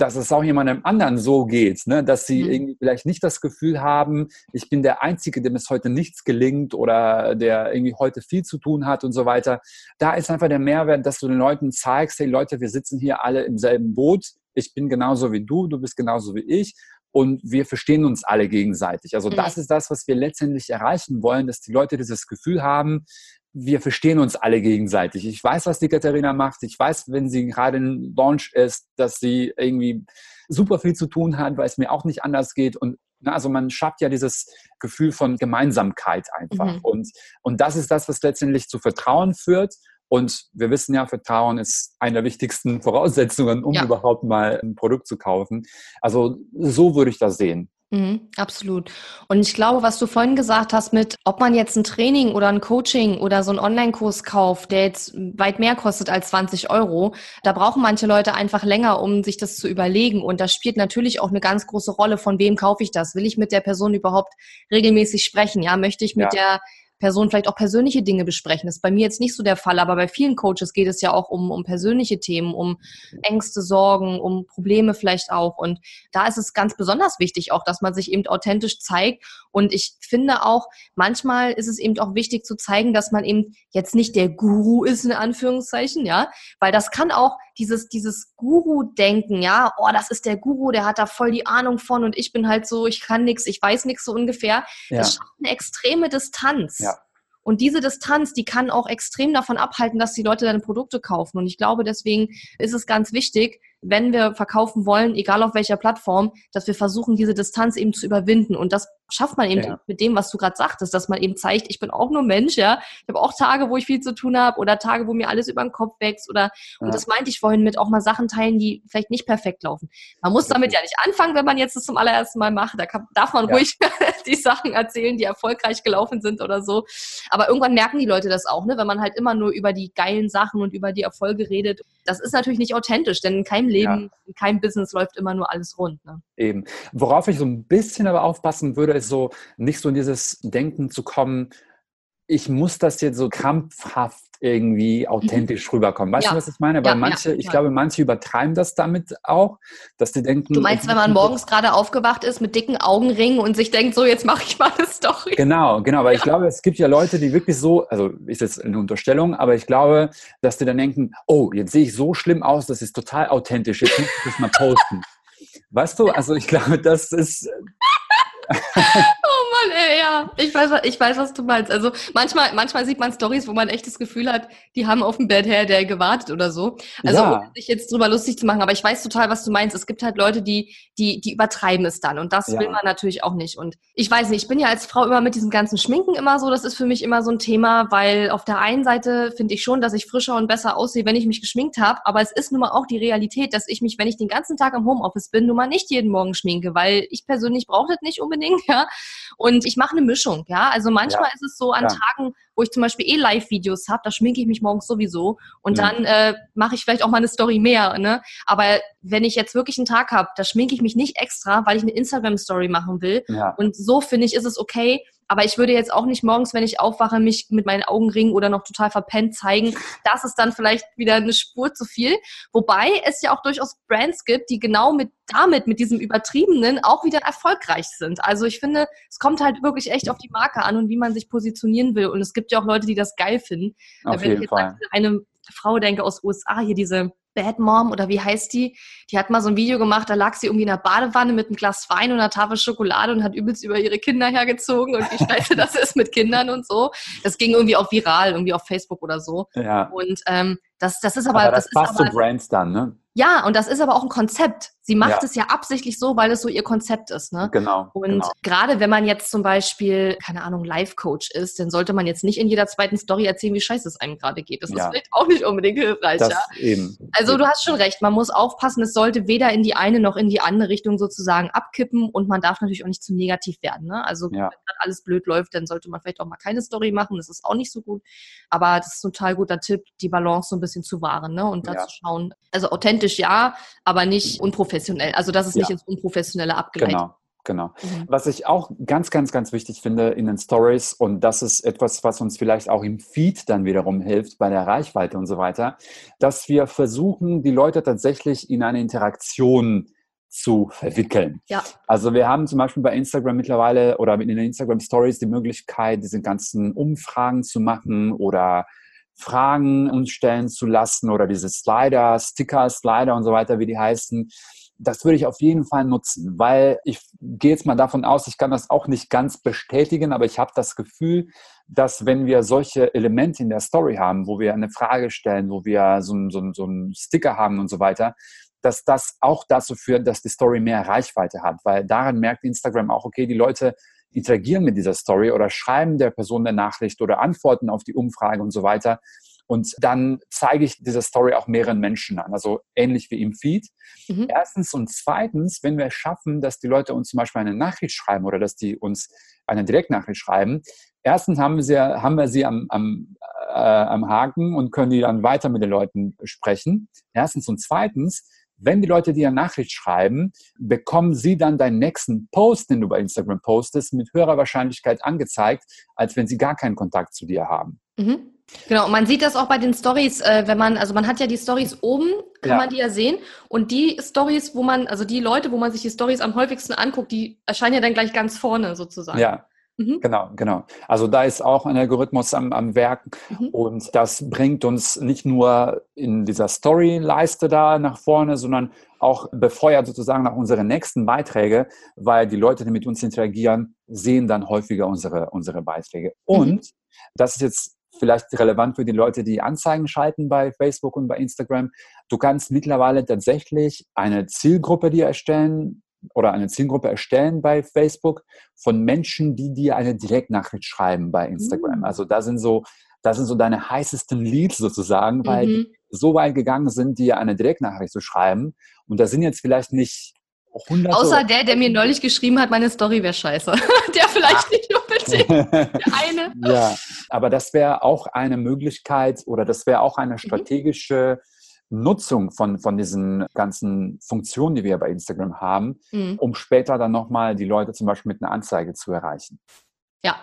dass es auch jemandem anderen so geht, ne? dass sie mhm. irgendwie vielleicht nicht das Gefühl haben, ich bin der Einzige, dem es heute nichts gelingt oder der irgendwie heute viel zu tun hat und so weiter. Da ist einfach der Mehrwert, dass du den Leuten zeigst, hey Leute, wir sitzen hier alle im selben Boot, ich bin genauso wie du, du bist genauso wie ich und wir verstehen uns alle gegenseitig. Also mhm. das ist das, was wir letztendlich erreichen wollen, dass die Leute dieses Gefühl haben, wir verstehen uns alle gegenseitig. Ich weiß, was die Katharina macht. Ich weiß, wenn sie gerade in Launch ist, dass sie irgendwie super viel zu tun hat, weil es mir auch nicht anders geht. Und na, also man schafft ja dieses Gefühl von Gemeinsamkeit einfach. Mhm. Und, und das ist das, was letztendlich zu Vertrauen führt. Und wir wissen ja, Vertrauen ist eine der wichtigsten Voraussetzungen, um ja. überhaupt mal ein Produkt zu kaufen. Also so würde ich das sehen. Mhm, absolut. Und ich glaube, was du vorhin gesagt hast mit, ob man jetzt ein Training oder ein Coaching oder so einen Online-Kurs kauft, der jetzt weit mehr kostet als 20 Euro, da brauchen manche Leute einfach länger, um sich das zu überlegen. Und das spielt natürlich auch eine ganz große Rolle, von wem kaufe ich das? Will ich mit der Person überhaupt regelmäßig sprechen? Ja, möchte ich mit ja. der Person vielleicht auch persönliche Dinge besprechen. Das ist bei mir jetzt nicht so der Fall, aber bei vielen Coaches geht es ja auch um, um persönliche Themen, um Ängste, Sorgen, um Probleme vielleicht auch. Und da ist es ganz besonders wichtig auch, dass man sich eben authentisch zeigt. Und ich finde auch, manchmal ist es eben auch wichtig zu zeigen, dass man eben jetzt nicht der Guru ist, in Anführungszeichen, ja, weil das kann auch dieses, dieses Guru-Denken, ja, oh, das ist der Guru, der hat da voll die Ahnung von und ich bin halt so, ich kann nichts, ich weiß nichts so ungefähr. Ja. Das schafft eine extreme Distanz. Ja. Und diese Distanz, die kann auch extrem davon abhalten, dass die Leute deine Produkte kaufen. Und ich glaube, deswegen ist es ganz wichtig, wenn wir verkaufen wollen, egal auf welcher Plattform, dass wir versuchen, diese Distanz eben zu überwinden. Und das schafft man eben ja. mit dem, was du gerade sagtest, dass man eben zeigt, ich bin auch nur Mensch, ja. Ich habe auch Tage, wo ich viel zu tun habe oder Tage, wo mir alles über den Kopf wächst oder ja. und das meinte ich vorhin mit auch mal Sachen teilen, die vielleicht nicht perfekt laufen. Man muss damit ja nicht anfangen, wenn man jetzt das zum allerersten Mal macht. Da kann, darf man ja. ruhig die Sachen erzählen, die erfolgreich gelaufen sind oder so. Aber irgendwann merken die Leute das auch, ne? wenn man halt immer nur über die geilen Sachen und über die Erfolge redet. Das ist natürlich nicht authentisch, denn in keinem Leben, in keinem Business läuft immer nur alles rund. Ne? Eben. Worauf ich so ein bisschen aber aufpassen würde, so, nicht so in dieses Denken zu kommen, ich muss das jetzt so krampfhaft irgendwie mhm. authentisch mhm. rüberkommen. Weißt ja. du, was ich meine? Weil ja, manche, ja, ich glaube, manche übertreiben das damit auch, dass die denken. Du meinst, wenn man morgens gerade aufgewacht ist mit dicken Augenringen und sich denkt, so jetzt mache ich mal eine Story. Genau, genau. Weil ich glaube, es gibt ja Leute, die wirklich so, also ist jetzt eine Unterstellung, aber ich glaube, dass die dann denken, oh, jetzt sehe ich so schlimm aus, das ist total authentisch, jetzt muss ich das mal posten. Weißt du, also ich glaube, das ist, oh Mann, ey, ja. Ich weiß, ich weiß, was du meinst. Also manchmal, manchmal sieht man Stories, wo man echt das Gefühl hat, die haben auf dem Bett her der gewartet oder so. Also ja. ohne sich jetzt drüber lustig zu machen, aber ich weiß total, was du meinst. Es gibt halt Leute, die, die, die übertreiben es dann und das ja. will man natürlich auch nicht. Und ich weiß nicht, ich bin ja als Frau immer mit diesem ganzen Schminken immer so, das ist für mich immer so ein Thema, weil auf der einen Seite finde ich schon, dass ich frischer und besser aussehe, wenn ich mich geschminkt habe, aber es ist nun mal auch die Realität, dass ich mich, wenn ich den ganzen Tag im Homeoffice bin, nun mal nicht jeden Morgen schminke, weil ich persönlich brauche das nicht unbedingt unbedingt, ja. Und ich mache eine Mischung, ja. Also manchmal ja. ist es so an ja. Tagen, wo ich zum Beispiel eh Live-Videos habe, da schminke ich mich morgens sowieso und ja. dann äh, mache ich vielleicht auch mal eine Story mehr, ne? Aber wenn ich jetzt wirklich einen Tag habe, da schminke ich mich nicht extra, weil ich eine Instagram-Story machen will. Und so finde ich, ist es okay, aber ich würde jetzt auch nicht morgens, wenn ich aufwache, mich mit meinen Augenringen oder noch total verpennt zeigen. Das ist dann vielleicht wieder eine Spur zu viel. Wobei es ja auch durchaus Brands gibt, die genau mit damit, mit diesem Übertriebenen auch wieder erfolgreich sind. Also ich finde, es kommt halt wirklich echt auf die Marke an und wie man sich positionieren will. Und es gibt ja auch Leute, die das geil finden. Auf wenn jeden ich jetzt Fall. eine Frau denke aus USA, hier diese Bad Mom oder wie heißt die? Die hat mal so ein Video gemacht, da lag sie irgendwie in der Badewanne mit einem Glas Wein und einer Tafel Schokolade und hat übelst über ihre Kinder hergezogen und wie scheiße das ist mit Kindern und so. Das ging irgendwie auch viral, irgendwie auf Facebook oder so. Ja. Und ähm, das, das ist aber, aber das, das passt zu Brands dann, ne? Ja, und das ist aber auch ein Konzept. Sie macht ja. es ja absichtlich so, weil es so ihr Konzept ist. Ne? Genau. Und genau. gerade wenn man jetzt zum Beispiel, keine Ahnung, Life-Coach ist, dann sollte man jetzt nicht in jeder zweiten Story erzählen, wie scheiße es einem gerade geht. Das ja. ist vielleicht auch nicht unbedingt hilfreich. Das ja? eben. Also eben. du hast schon recht, man muss aufpassen, es sollte weder in die eine noch in die andere Richtung sozusagen abkippen und man darf natürlich auch nicht zu negativ werden. Ne? Also ja. wenn gerade alles blöd läuft, dann sollte man vielleicht auch mal keine Story machen. Das ist auch nicht so gut. Aber das ist ein total guter Tipp, die Balance so ein bisschen zu wahren ne? und da zu schauen. Also authentisch ja, aber nicht unprofessionell. Also das ist nicht ins Unprofessionelle abgeleitet. Genau. Genau. Mhm. Was ich auch ganz, ganz, ganz wichtig finde in den Stories, und das ist etwas, was uns vielleicht auch im Feed dann wiederum hilft bei der Reichweite und so weiter, dass wir versuchen, die Leute tatsächlich in eine Interaktion zu verwickeln. Ja. Also wir haben zum Beispiel bei Instagram mittlerweile oder in den Instagram Stories die Möglichkeit, diese ganzen Umfragen zu machen oder Fragen uns stellen zu lassen oder diese Slider, Sticker, Slider und so weiter, wie die heißen. Das würde ich auf jeden Fall nutzen, weil ich gehe jetzt mal davon aus, ich kann das auch nicht ganz bestätigen, aber ich habe das Gefühl, dass wenn wir solche Elemente in der Story haben, wo wir eine Frage stellen, wo wir so, so, so einen Sticker haben und so weiter, dass das auch dazu führt, dass die Story mehr Reichweite hat, weil daran merkt Instagram auch, okay, die Leute interagieren mit dieser Story oder schreiben der Person eine Nachricht oder antworten auf die Umfrage und so weiter. Und dann zeige ich diese Story auch mehreren Menschen an, also ähnlich wie im Feed. Mhm. Erstens und zweitens, wenn wir es schaffen, dass die Leute uns zum Beispiel eine Nachricht schreiben oder dass die uns eine Direktnachricht schreiben, erstens haben wir sie, haben wir sie am, am, äh, am Haken und können die dann weiter mit den Leuten sprechen. Erstens und zweitens, wenn die Leute dir eine Nachricht schreiben, bekommen sie dann deinen nächsten Post, den du bei Instagram postest, mit höherer Wahrscheinlichkeit angezeigt, als wenn sie gar keinen Kontakt zu dir haben. Mhm. Genau, und man sieht das auch bei den Stories, äh, wenn man, also man hat ja die Stories oben, kann ja. man die ja sehen. Und die Stories, wo man, also die Leute, wo man sich die Stories am häufigsten anguckt, die erscheinen ja dann gleich ganz vorne sozusagen. Ja, Mhm. Genau, genau. Also da ist auch ein Algorithmus am, am Werk mhm. und das bringt uns nicht nur in dieser Story-Leiste da nach vorne, sondern auch befeuert sozusagen nach unsere nächsten Beiträge, weil die Leute, die mit uns interagieren, sehen dann häufiger unsere, unsere Beiträge. Mhm. Und mhm. das ist jetzt vielleicht relevant für die Leute, die Anzeigen schalten bei Facebook und bei Instagram. Du kannst mittlerweile tatsächlich eine Zielgruppe dir erstellen, oder eine Zielgruppe erstellen bei Facebook von Menschen, die dir eine Direktnachricht schreiben bei Instagram. Mhm. Also da sind so, da sind so deine heißesten Leads sozusagen, weil mhm. die so weit gegangen sind, dir eine Direktnachricht zu schreiben. Und da sind jetzt vielleicht nicht hunderte. Außer der, der mir neulich geschrieben hat, meine Story wäre scheiße. der vielleicht Ach. nicht unbedingt. Der eine. ja, aber das wäre auch eine Möglichkeit oder das wäre auch eine mhm. strategische mhm Nutzung von, von diesen ganzen Funktionen, die wir bei Instagram haben, mhm. um später dann nochmal die Leute zum Beispiel mit einer Anzeige zu erreichen. Ja,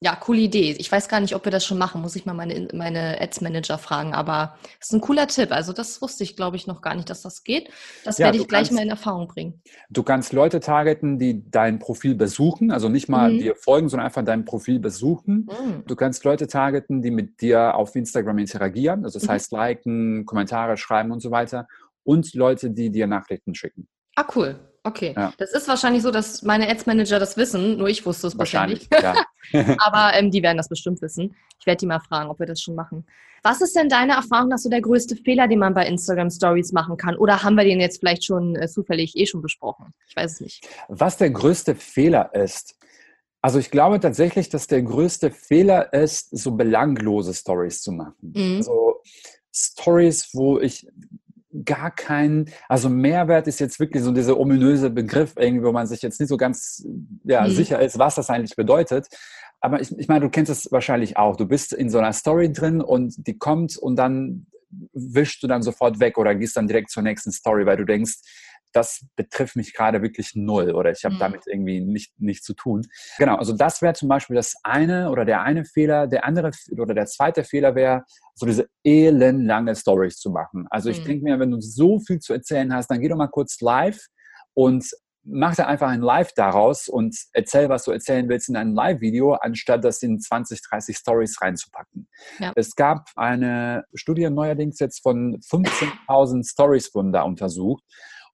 ja, coole Idee. Ich weiß gar nicht, ob wir das schon machen. Muss ich mal meine, meine Ads-Manager fragen. Aber es ist ein cooler Tipp. Also das wusste ich, glaube ich, noch gar nicht, dass das geht. Das ja, werde ich gleich kannst, mal in Erfahrung bringen. Du kannst Leute targeten, die dein Profil besuchen. Also nicht mal mhm. dir folgen, sondern einfach dein Profil besuchen. Mhm. Du kannst Leute targeten, die mit dir auf Instagram interagieren. Also das mhm. heißt liken, Kommentare schreiben und so weiter. Und Leute, die dir Nachrichten schicken. Ah, cool. Okay. Ja. Das ist wahrscheinlich so, dass meine Ads-Manager das wissen, nur ich wusste es wahrscheinlich. Ja. Aber ähm, die werden das bestimmt wissen. Ich werde die mal fragen, ob wir das schon machen. Was ist denn deine Erfahrung nach so der größte Fehler, den man bei Instagram Stories machen kann? Oder haben wir den jetzt vielleicht schon äh, zufällig eh schon besprochen? Ich weiß es nicht. Was der größte Fehler ist, also ich glaube tatsächlich, dass der größte Fehler ist, so belanglose Stories zu machen. Mhm. Also Stories, wo ich gar keinen, also Mehrwert ist jetzt wirklich so dieser ominöse Begriff, irgendwie, wo man sich jetzt nicht so ganz ja, mhm. sicher ist, was das eigentlich bedeutet. Aber ich, ich meine, du kennst es wahrscheinlich auch. Du bist in so einer Story drin und die kommt und dann wischst du dann sofort weg oder gehst dann direkt zur nächsten Story, weil du denkst, das betrifft mich gerade wirklich null oder ich habe mhm. damit irgendwie nicht, nichts zu tun. Genau, also das wäre zum Beispiel das eine oder der eine Fehler. Der andere oder der zweite Fehler wäre, so diese elendlange Stories zu machen. Also ich mhm. denke mir, wenn du so viel zu erzählen hast, dann geh doch mal kurz live und mach da einfach ein Live daraus und erzähl, was du erzählen willst in einem Live-Video, anstatt das in 20, 30 Stories reinzupacken. Ja. Es gab eine Studie neuerdings jetzt von 15.000 Stories wurden da untersucht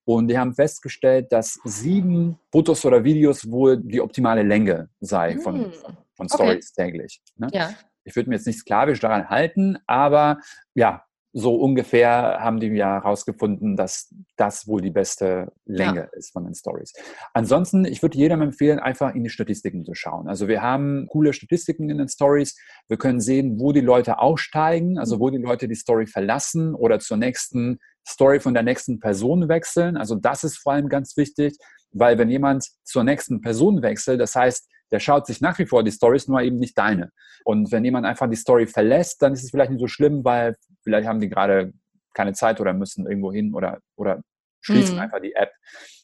und die haben festgestellt, dass sieben Fotos oder Videos wohl die optimale Länge sei von, mm. von Stories okay. täglich. Ne? Ja. Ich würde mir jetzt nicht sklavisch daran halten, aber ja, so ungefähr haben die ja herausgefunden, dass das wohl die beste Länge ja. ist von den Stories. Ansonsten, ich würde jedem empfehlen, einfach in die Statistiken zu schauen. Also wir haben coole Statistiken in den Stories. Wir können sehen, wo die Leute aussteigen, also wo die Leute die Story verlassen oder zur nächsten Story von der nächsten Person wechseln. Also das ist vor allem ganz wichtig, weil wenn jemand zur nächsten Person wechselt, das heißt, der schaut sich nach wie vor die Stories, nur eben nicht deine. Und wenn jemand einfach die Story verlässt, dann ist es vielleicht nicht so schlimm, weil vielleicht haben die gerade keine Zeit oder müssen irgendwo hin oder, oder schließen mhm. einfach die App.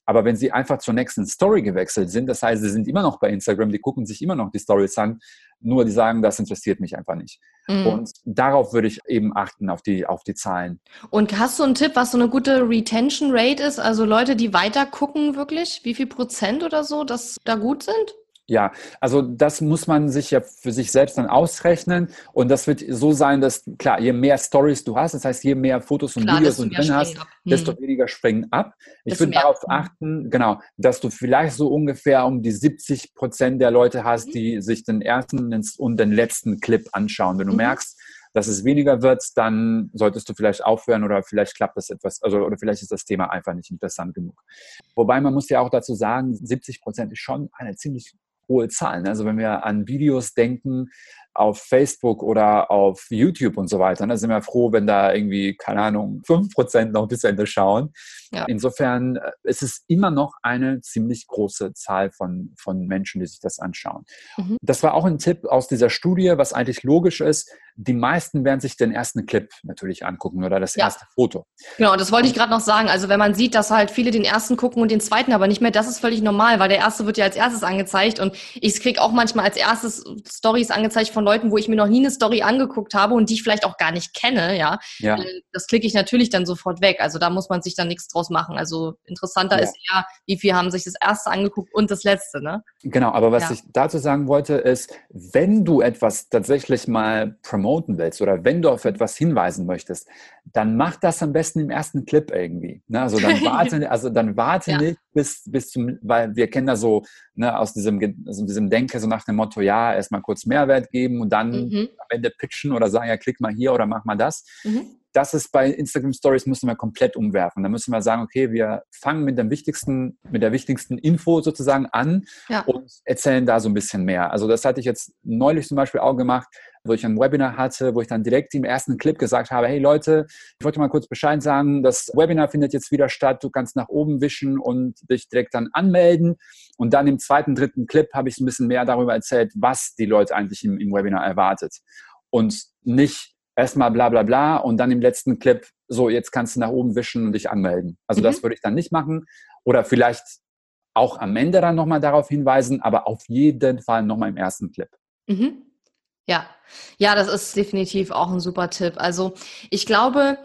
Aber wenn sie einfach zur nächsten Story gewechselt sind, das heißt, sie sind immer noch bei Instagram, die gucken sich immer noch die Stories an, nur die sagen, das interessiert mich einfach nicht. Mhm. Und darauf würde ich eben achten, auf die, auf die Zahlen. Und hast du einen Tipp, was so eine gute Retention Rate ist? Also Leute, die weiter gucken wirklich, wie viel Prozent oder so, dass da gut sind? Ja, also das muss man sich ja für sich selbst dann ausrechnen und das wird so sein, dass klar, je mehr Stories du hast, das heißt, je mehr Fotos und klar, Videos du drin hast, ab. desto hm. weniger springen ab. Ich würde darauf hm. achten, genau, dass du vielleicht so ungefähr um die 70 Prozent der Leute hast, mhm. die sich den ersten und den letzten Clip anschauen. Wenn du mhm. merkst, dass es weniger wird, dann solltest du vielleicht aufhören oder vielleicht klappt das etwas, also oder vielleicht ist das Thema einfach nicht interessant genug. Wobei man muss ja auch dazu sagen, 70 Prozent ist schon eine ziemlich hohe Zahlen. Also wenn wir an Videos denken, auf Facebook oder auf YouTube und so weiter. Da sind wir froh, wenn da irgendwie, keine Ahnung, 5% noch bis Ende schauen. Ja. Insofern äh, ist es immer noch eine ziemlich große Zahl von, von Menschen, die sich das anschauen. Mhm. Das war auch ein Tipp aus dieser Studie, was eigentlich logisch ist. Die meisten werden sich den ersten Clip natürlich angucken oder das ja. erste Foto. Genau, das wollte ich gerade noch sagen. Also wenn man sieht, dass halt viele den ersten gucken und den zweiten aber nicht mehr, das ist völlig normal, weil der erste wird ja als erstes angezeigt und ich kriege auch manchmal als erstes Stories angezeigt von Leuten, wo ich mir noch nie eine Story angeguckt habe und die ich vielleicht auch gar nicht kenne, ja. ja. Äh, das klicke ich natürlich dann sofort weg. Also da muss man sich dann nichts draus machen. Also interessanter ja. ist eher, wie viel haben sich das erste angeguckt und das letzte, ne? Genau, aber was ja. ich dazu sagen wollte, ist, wenn du etwas tatsächlich mal promoten willst oder wenn du auf etwas hinweisen möchtest, dann mach das am besten im ersten Clip irgendwie. Ne? Also dann warte, also dann warte ja. nicht bis, bis zum, weil wir kennen da so ne, aus diesem, also diesem Denke so nach dem Motto, ja, erstmal kurz Mehrwert geben und dann mhm. am Ende pitchen oder sagen, ja, klick mal hier oder mach mal das. Mhm das ist bei Instagram Stories müssen wir komplett umwerfen. Da müssen wir sagen, okay, wir fangen mit dem wichtigsten, mit der wichtigsten Info sozusagen an ja. und erzählen da so ein bisschen mehr. Also das hatte ich jetzt neulich zum Beispiel auch gemacht, wo ich ein Webinar hatte, wo ich dann direkt im ersten Clip gesagt habe, hey Leute, ich wollte mal kurz Bescheid sagen, das Webinar findet jetzt wieder statt, du kannst nach oben wischen und dich direkt dann anmelden. Und dann im zweiten, dritten Clip habe ich ein bisschen mehr darüber erzählt, was die Leute eigentlich im, im Webinar erwartet. Und nicht erstmal bla bla bla und dann im letzten Clip, so jetzt kannst du nach oben wischen und dich anmelden. Also mhm. das würde ich dann nicht machen. Oder vielleicht auch am Ende dann nochmal darauf hinweisen, aber auf jeden Fall nochmal im ersten Clip. Mhm. Ja, ja, das ist definitiv auch ein super Tipp. Also ich glaube,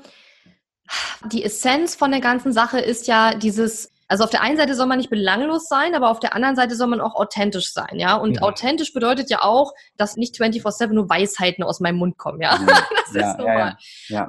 die Essenz von der ganzen Sache ist ja dieses also auf der einen Seite soll man nicht belanglos sein, aber auf der anderen Seite soll man auch authentisch sein, ja. Und ja. authentisch bedeutet ja auch, dass nicht 24-7 nur Weisheiten aus meinem Mund kommen, ja. ja. das ja, ist normal.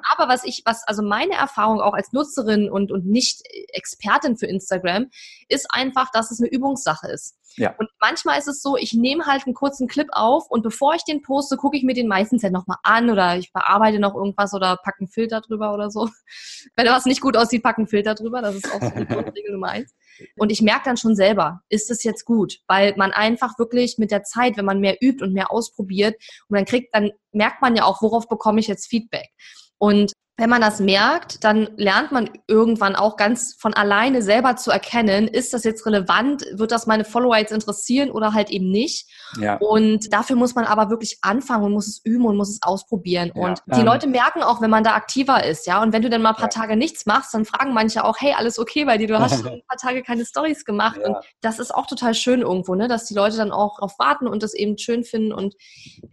Aber was ich, was, also meine Erfahrung auch als Nutzerin und, und nicht Expertin für Instagram, ist einfach, dass es eine Übungssache ist. Ja. Und manchmal ist es so, ich nehme halt einen kurzen Clip auf und bevor ich den poste, gucke ich mir den meistens ja nochmal an oder ich bearbeite noch irgendwas oder packe einen Filter drüber oder so. Wenn was nicht gut aussieht, packe einen Filter drüber. Das ist auch so die Regel Nummer eins. Und ich merke dann schon selber, ist es jetzt gut? Weil man einfach wirklich mit der Zeit, wenn man mehr übt und mehr ausprobiert und dann kriegt, dann merkt man ja auch, worauf bekomme ich jetzt Feedback. Und wenn man das merkt, dann lernt man irgendwann auch ganz von alleine selber zu erkennen, ist das jetzt relevant, wird das meine Follower jetzt interessieren oder halt eben nicht. Ja. Und dafür muss man aber wirklich anfangen und muss es üben und muss es ausprobieren. Ja. Und die ähm. Leute merken auch, wenn man da aktiver ist, ja. Und wenn du dann mal ein paar ja. Tage nichts machst, dann fragen manche auch, hey, alles okay bei dir, du hast schon ein paar Tage keine Stories gemacht. Und das ist auch total schön irgendwo, ne, dass die Leute dann auch darauf warten und das eben schön finden. Und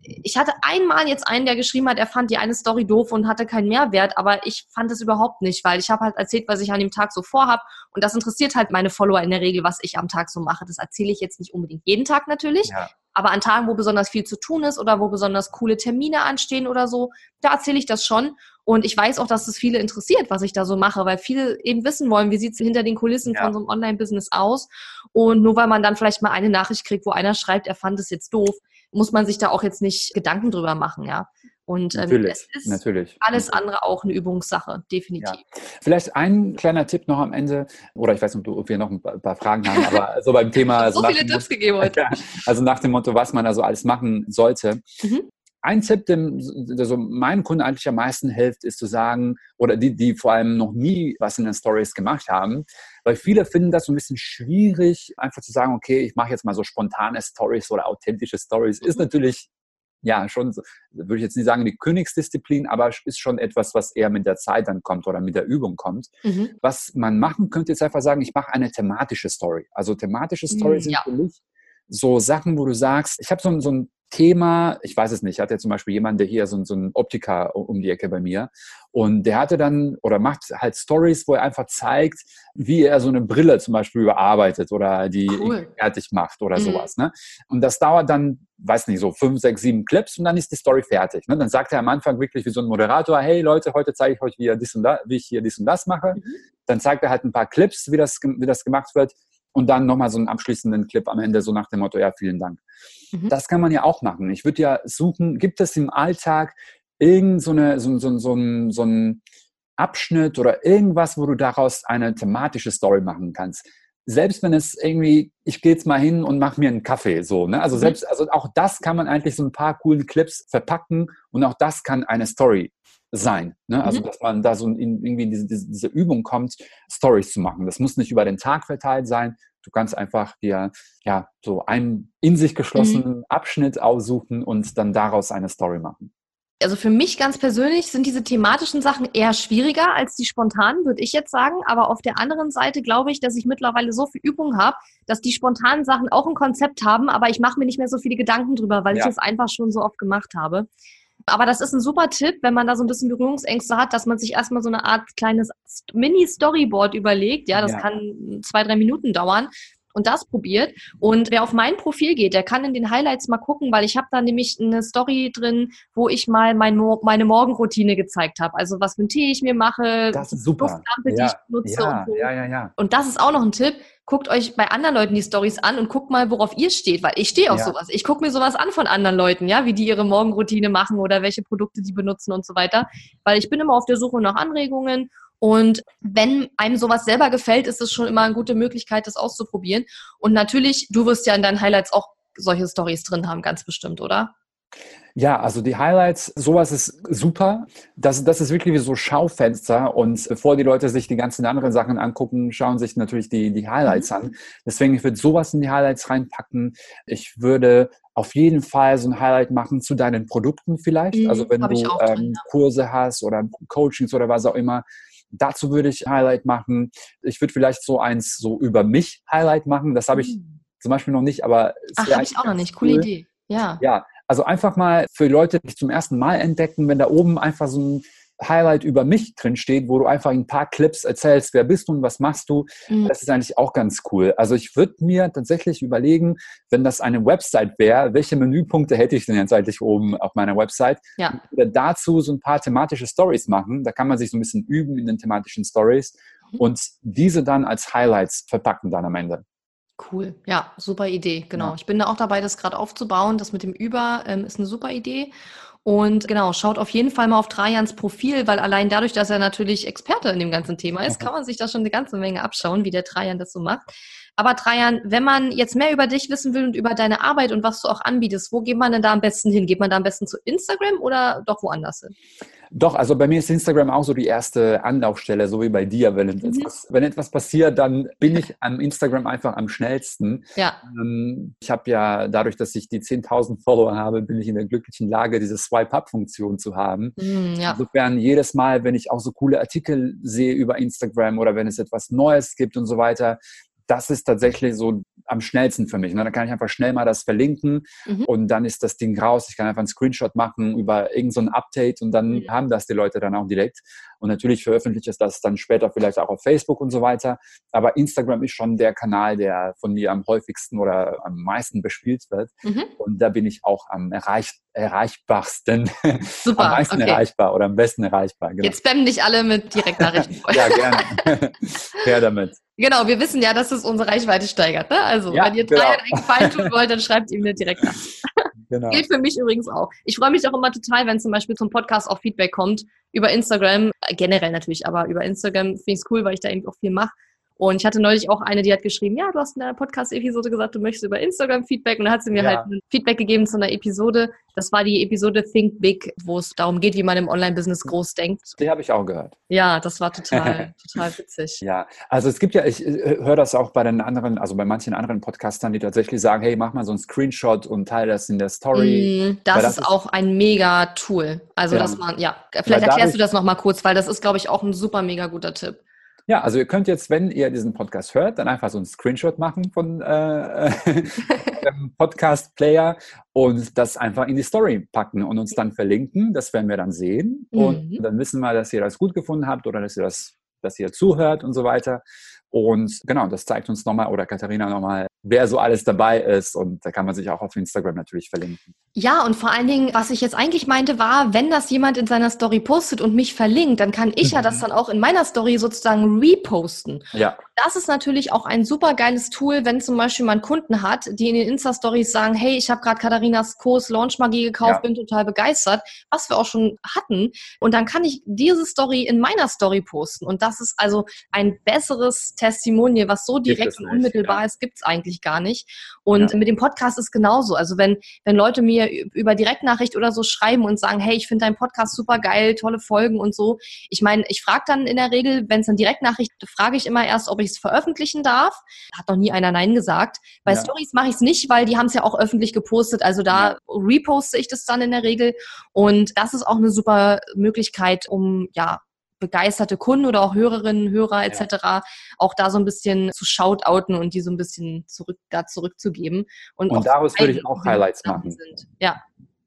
ich hatte einmal jetzt einen, der geschrieben hat, er fand die eine Story doof und hatte keinen Mehrwert aber ich fand es überhaupt nicht, weil ich habe halt erzählt, was ich an dem Tag so vorhab und das interessiert halt meine Follower in der Regel, was ich am Tag so mache. Das erzähle ich jetzt nicht unbedingt jeden Tag natürlich, ja. aber an Tagen, wo besonders viel zu tun ist oder wo besonders coole Termine anstehen oder so, da erzähle ich das schon und ich weiß auch, dass es viele interessiert, was ich da so mache, weil viele eben wissen wollen, wie sieht es hinter den Kulissen ja. von so einem Online-Business aus. Und nur weil man dann vielleicht mal eine Nachricht kriegt, wo einer schreibt, er fand es jetzt doof, muss man sich da auch jetzt nicht Gedanken drüber machen, ja. Und ähm, natürlich, es ist natürlich. alles andere auch eine Übungssache, definitiv. Ja. Vielleicht ein kleiner Tipp noch am Ende, oder ich weiß nicht, ob wir noch ein paar Fragen haben, aber so beim Thema. Also so viele Tipps gegeben heute. Also nach dem Motto, was man also alles machen sollte. Mhm. Ein Tipp, der so meinen Kunden eigentlich am meisten hilft, ist zu sagen, oder die, die vor allem noch nie was in den Stories gemacht haben, weil viele finden das so ein bisschen schwierig, einfach zu sagen, okay, ich mache jetzt mal so spontane Stories oder authentische Stories. Ist mhm. natürlich ja, schon, würde ich jetzt nicht sagen, die Königsdisziplin, aber ist schon etwas, was eher mit der Zeit dann kommt oder mit der Übung kommt. Mhm. Was man machen könnte, ist einfach sagen, ich mache eine thematische Story. Also thematische Stories mhm, sind ja. für mich so Sachen, wo du sagst, ich habe so, so ein Thema, ich weiß es nicht, ich hatte zum Beispiel jemanden, der hier so, so ein Optiker um die Ecke bei mir und der hatte dann oder macht halt Stories, wo er einfach zeigt, wie er so eine Brille zum Beispiel überarbeitet oder die cool. fertig macht oder mhm. sowas. Ne? Und das dauert dann, weiß nicht, so fünf, sechs, sieben Clips und dann ist die Story fertig. Ne? Dann sagt er am Anfang wirklich wie so ein Moderator, hey Leute, heute zeige ich euch, wie, dies und da, wie ich hier dies und das mache. Mhm. Dann zeigt er halt ein paar Clips, wie das, wie das gemacht wird und dann nochmal so einen abschließenden Clip am Ende, so nach dem Motto, ja, vielen Dank. Mhm. Das kann man ja auch machen. Ich würde ja suchen, gibt es im Alltag irgend so, eine, so, so, so, so, so ein Abschnitt oder irgendwas, wo du daraus eine thematische Story machen kannst? selbst wenn es irgendwie, ich gehe jetzt mal hin und mache mir einen Kaffee, so, ne? Also mhm. selbst, also auch das kann man eigentlich so ein paar coolen Clips verpacken und auch das kann eine Story sein. Ne? Also, mhm. dass man da so in, irgendwie in diese, diese, diese Übung kommt, Stories zu machen. Das muss nicht über den Tag verteilt sein. Du kannst einfach dir ja so einen in sich geschlossenen mhm. Abschnitt aussuchen und dann daraus eine Story machen. Also für mich ganz persönlich sind diese thematischen Sachen eher schwieriger als die spontanen, würde ich jetzt sagen. Aber auf der anderen Seite glaube ich, dass ich mittlerweile so viel Übung habe, dass die spontanen Sachen auch ein Konzept haben, aber ich mache mir nicht mehr so viele Gedanken drüber, weil ja. ich es einfach schon so oft gemacht habe. Aber das ist ein super Tipp, wenn man da so ein bisschen Berührungsängste hat, dass man sich erstmal so eine Art kleines Mini-Storyboard überlegt. Ja, das ja. kann zwei, drei Minuten dauern und das probiert. Und wer auf mein Profil geht, der kann in den Highlights mal gucken, weil ich habe da nämlich eine Story drin, wo ich mal mein meine Morgenroutine gezeigt habe. Also was für einen Tee ich mir mache, das ist super. Duftlampe, ja. die ich benutze ja, und so. Ja, ja, ja. Und das ist auch noch ein Tipp. Guckt euch bei anderen Leuten die Stories an und guckt mal, worauf ihr steht, weil ich stehe auf ja. sowas. Ich gucke mir sowas an von anderen Leuten, ja, wie die ihre Morgenroutine machen oder welche Produkte die benutzen und so weiter, weil ich bin immer auf der Suche nach Anregungen und wenn einem sowas selber gefällt, ist es schon immer eine gute Möglichkeit, das auszuprobieren. Und natürlich, du wirst ja in deinen Highlights auch solche Stories drin haben, ganz bestimmt, oder? Ja, also die Highlights, sowas ist super. Das, das ist wirklich wie so Schaufenster. Und bevor die Leute sich die ganzen anderen Sachen angucken, schauen sich natürlich die, die Highlights mhm. an. Deswegen, ich würde sowas in die Highlights reinpacken. Ich würde auf jeden Fall so ein Highlight machen zu deinen Produkten vielleicht. Mhm, also wenn du ähm. Kurse hast oder Coachings oder was auch immer, Dazu würde ich Highlight machen. Ich würde vielleicht so eins so über mich Highlight machen. Das habe ich mhm. zum Beispiel noch nicht, aber Ach, habe ich auch noch nicht. Coole cool. Idee. Ja. Ja, also einfach mal für Leute, die zum ersten Mal entdecken, wenn da oben einfach so ein Highlight über mich drin steht, wo du einfach ein paar Clips erzählst, wer bist du und was machst du. Mhm. Das ist eigentlich auch ganz cool. Also ich würde mir tatsächlich überlegen, wenn das eine Website wäre, welche Menüpunkte hätte ich denn jetzt eigentlich oben auf meiner Website? Ja. dazu so ein paar thematische Stories machen. Da kann man sich so ein bisschen üben in den thematischen Stories mhm. und diese dann als Highlights verpacken dann am Ende. Cool, ja, super Idee, genau. Ja. Ich bin da auch dabei, das gerade aufzubauen. Das mit dem Über ähm, ist eine super Idee. Und genau, schaut auf jeden Fall mal auf Trajans Profil, weil allein dadurch, dass er natürlich Experte in dem ganzen Thema ist, kann man sich da schon eine ganze Menge abschauen, wie der Trajan das so macht. Aber Trajan, wenn man jetzt mehr über dich wissen will und über deine Arbeit und was du auch anbietest, wo geht man denn da am besten hin? Geht man da am besten zu Instagram oder doch woanders hin? Doch, also bei mir ist Instagram auch so die erste Anlaufstelle, so wie bei dir. Wenn, mhm. etwas, wenn etwas passiert, dann bin ich am Instagram einfach am schnellsten. Ja. Ähm, ich habe ja dadurch, dass ich die 10.000 Follower habe, bin ich in der glücklichen Lage, diese Swipe-Up-Funktion zu haben. Mhm, ja. Insofern jedes Mal, wenn ich auch so coole Artikel sehe über Instagram oder wenn es etwas Neues gibt und so weiter, das ist tatsächlich so am schnellsten für mich. Ne? Dann kann ich einfach schnell mal das verlinken mhm. und dann ist das Ding raus. Ich kann einfach einen Screenshot machen über irgendein so Update und dann mhm. haben das die Leute dann auch direkt. Und natürlich veröffentliche ich das dann später vielleicht auch auf Facebook und so weiter. Aber Instagram ist schon der Kanal, der von mir am häufigsten oder am meisten bespielt wird. Mhm. Und da bin ich auch am erreich erreichbarsten, Super, am meisten okay. erreichbar oder am besten erreichbar. Genau. Jetzt spammen dich alle mit Direktnachrichten ja, gerne. Her damit. Genau, wir wissen ja, dass es unsere Reichweite steigert. Ne? Also, ja, wenn ihr genau. drei einen Gefallen tun wollt, dann schreibt ihm eine Direktnachricht. Genau. Gilt für mich übrigens auch. Ich freue mich auch immer total, wenn zum Beispiel zum Podcast auch Feedback kommt über Instagram, äh, generell natürlich, aber über Instagram finde ich es cool, weil ich da eben auch viel mache. Und ich hatte neulich auch eine, die hat geschrieben, ja, du hast in deiner Podcast-Episode gesagt, du möchtest über Instagram Feedback. Und dann hat sie mir ja. halt ein Feedback gegeben zu einer Episode. Das war die Episode Think Big, wo es darum geht, wie man im Online-Business groß denkt. Die habe ich auch gehört. Ja, das war total, total witzig. Ja, also es gibt ja, ich äh, höre das auch bei den anderen, also bei manchen anderen Podcastern, die tatsächlich sagen, hey, mach mal so einen Screenshot und teile das in der Story. Mm, das, das, ist auch ein mega Tool. Also, ja. dass man, ja, vielleicht erklärst du das nochmal kurz, weil das ist, glaube ich, auch ein super mega guter Tipp. Ja, also ihr könnt jetzt, wenn ihr diesen Podcast hört, dann einfach so einen Screenshot machen von äh, dem Podcast-Player und das einfach in die Story packen und uns dann verlinken. Das werden wir dann sehen. Mhm. Und dann wissen wir, dass ihr das gut gefunden habt oder dass ihr das, dass ihr zuhört und so weiter. Und genau, das zeigt uns nochmal oder Katharina nochmal, wer so alles dabei ist. Und da kann man sich auch auf Instagram natürlich verlinken. Ja, und vor allen Dingen, was ich jetzt eigentlich meinte, war, wenn das jemand in seiner Story postet und mich verlinkt, dann kann ich mhm. ja das dann auch in meiner Story sozusagen reposten. Ja. Das ist natürlich auch ein super geiles Tool, wenn zum Beispiel man Kunden hat, die in den Insta-Stories sagen, hey, ich habe gerade Katharinas Kurs Launch Magie gekauft, ja. bin total begeistert, was wir auch schon hatten. Und dann kann ich diese Story in meiner Story posten. Und das ist also ein besseres Testimonial, was so direkt und unmittelbar ja. ist, gibt's eigentlich gar nicht. Und ja. mit dem Podcast ist genauso. Also wenn, wenn Leute mir über Direktnachricht oder so schreiben und sagen, hey, ich finde deinen Podcast super geil, tolle Folgen und so. Ich meine, ich frage dann in der Regel, wenn es eine Direktnachricht, frage ich immer erst, ob ich es veröffentlichen darf. Hat noch nie einer Nein gesagt. Bei ja. Stories mache ich es nicht, weil die haben es ja auch öffentlich gepostet. Also da ja. reposte ich das dann in der Regel. Und das ist auch eine super Möglichkeit, um ja begeisterte Kunden oder auch Hörerinnen, Hörer etc. Ja. auch da so ein bisschen zu shoutouten und die so ein bisschen zurück da zurückzugeben. Und, und daraus würde ich auch Highlights machen. Sind. Ja.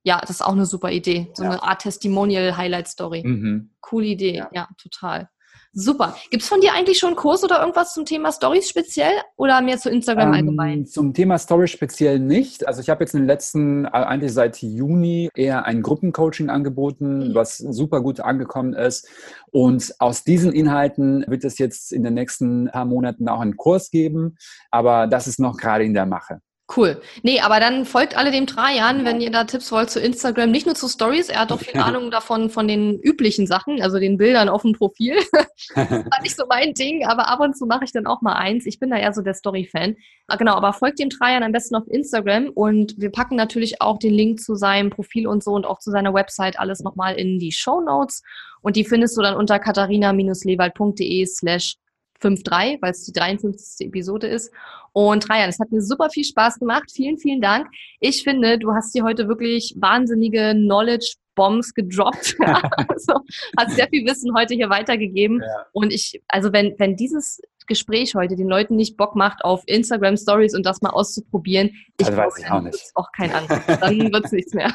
Ja, das ist auch eine super Idee. So ja. eine Art Testimonial-Highlight-Story. Mhm. Coole Idee, ja, ja total. Super. Gibt es von dir eigentlich schon einen Kurs oder irgendwas zum Thema Stories speziell oder mehr zu Instagram ähm, allgemein? Zum Thema Stories speziell nicht. Also ich habe jetzt in den letzten, äh, eigentlich seit Juni, eher ein Gruppencoaching angeboten, mhm. was super gut angekommen ist. Und aus diesen Inhalten wird es jetzt in den nächsten paar Monaten auch einen Kurs geben, aber das ist noch gerade in der Mache. Cool. Nee, aber dann folgt alle dem Trajan, wenn ihr da Tipps wollt zu Instagram, nicht nur zu Stories, er hat doch viel Ahnung davon, von den üblichen Sachen, also den Bildern auf dem Profil. das war nicht so mein Ding, aber ab und zu mache ich dann auch mal eins. Ich bin da eher so der Story-Fan. Ah, genau, aber folgt dem Trajan am besten auf Instagram und wir packen natürlich auch den Link zu seinem Profil und so und auch zu seiner Website alles nochmal in die Show Notes. Und die findest du dann unter katharina-lewald.de slash 5.3, weil es die 53. Episode ist. Und Rayan, es hat mir super viel Spaß gemacht. Vielen, vielen Dank. Ich finde, du hast hier heute wirklich wahnsinnige Knowledge Bombs gedroppt. also hast sehr viel Wissen heute hier weitergegeben. Ja. Und ich, also wenn, wenn dieses Gespräch heute den Leuten nicht Bock macht auf Instagram Stories und das mal auszuprobieren, ich also weiß ich auch nicht. auch kein anderes. Dann wird es nichts mehr.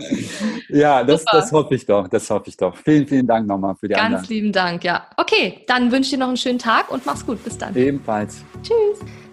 ja, das, das hoffe ich doch. Das hoffe ich doch. Vielen, vielen Dank nochmal für die Ganz Ganz lieben Dank, ja. Okay, dann wünsche ich dir noch einen schönen Tag und mach's gut. Bis dann. Ebenfalls. Tschüss.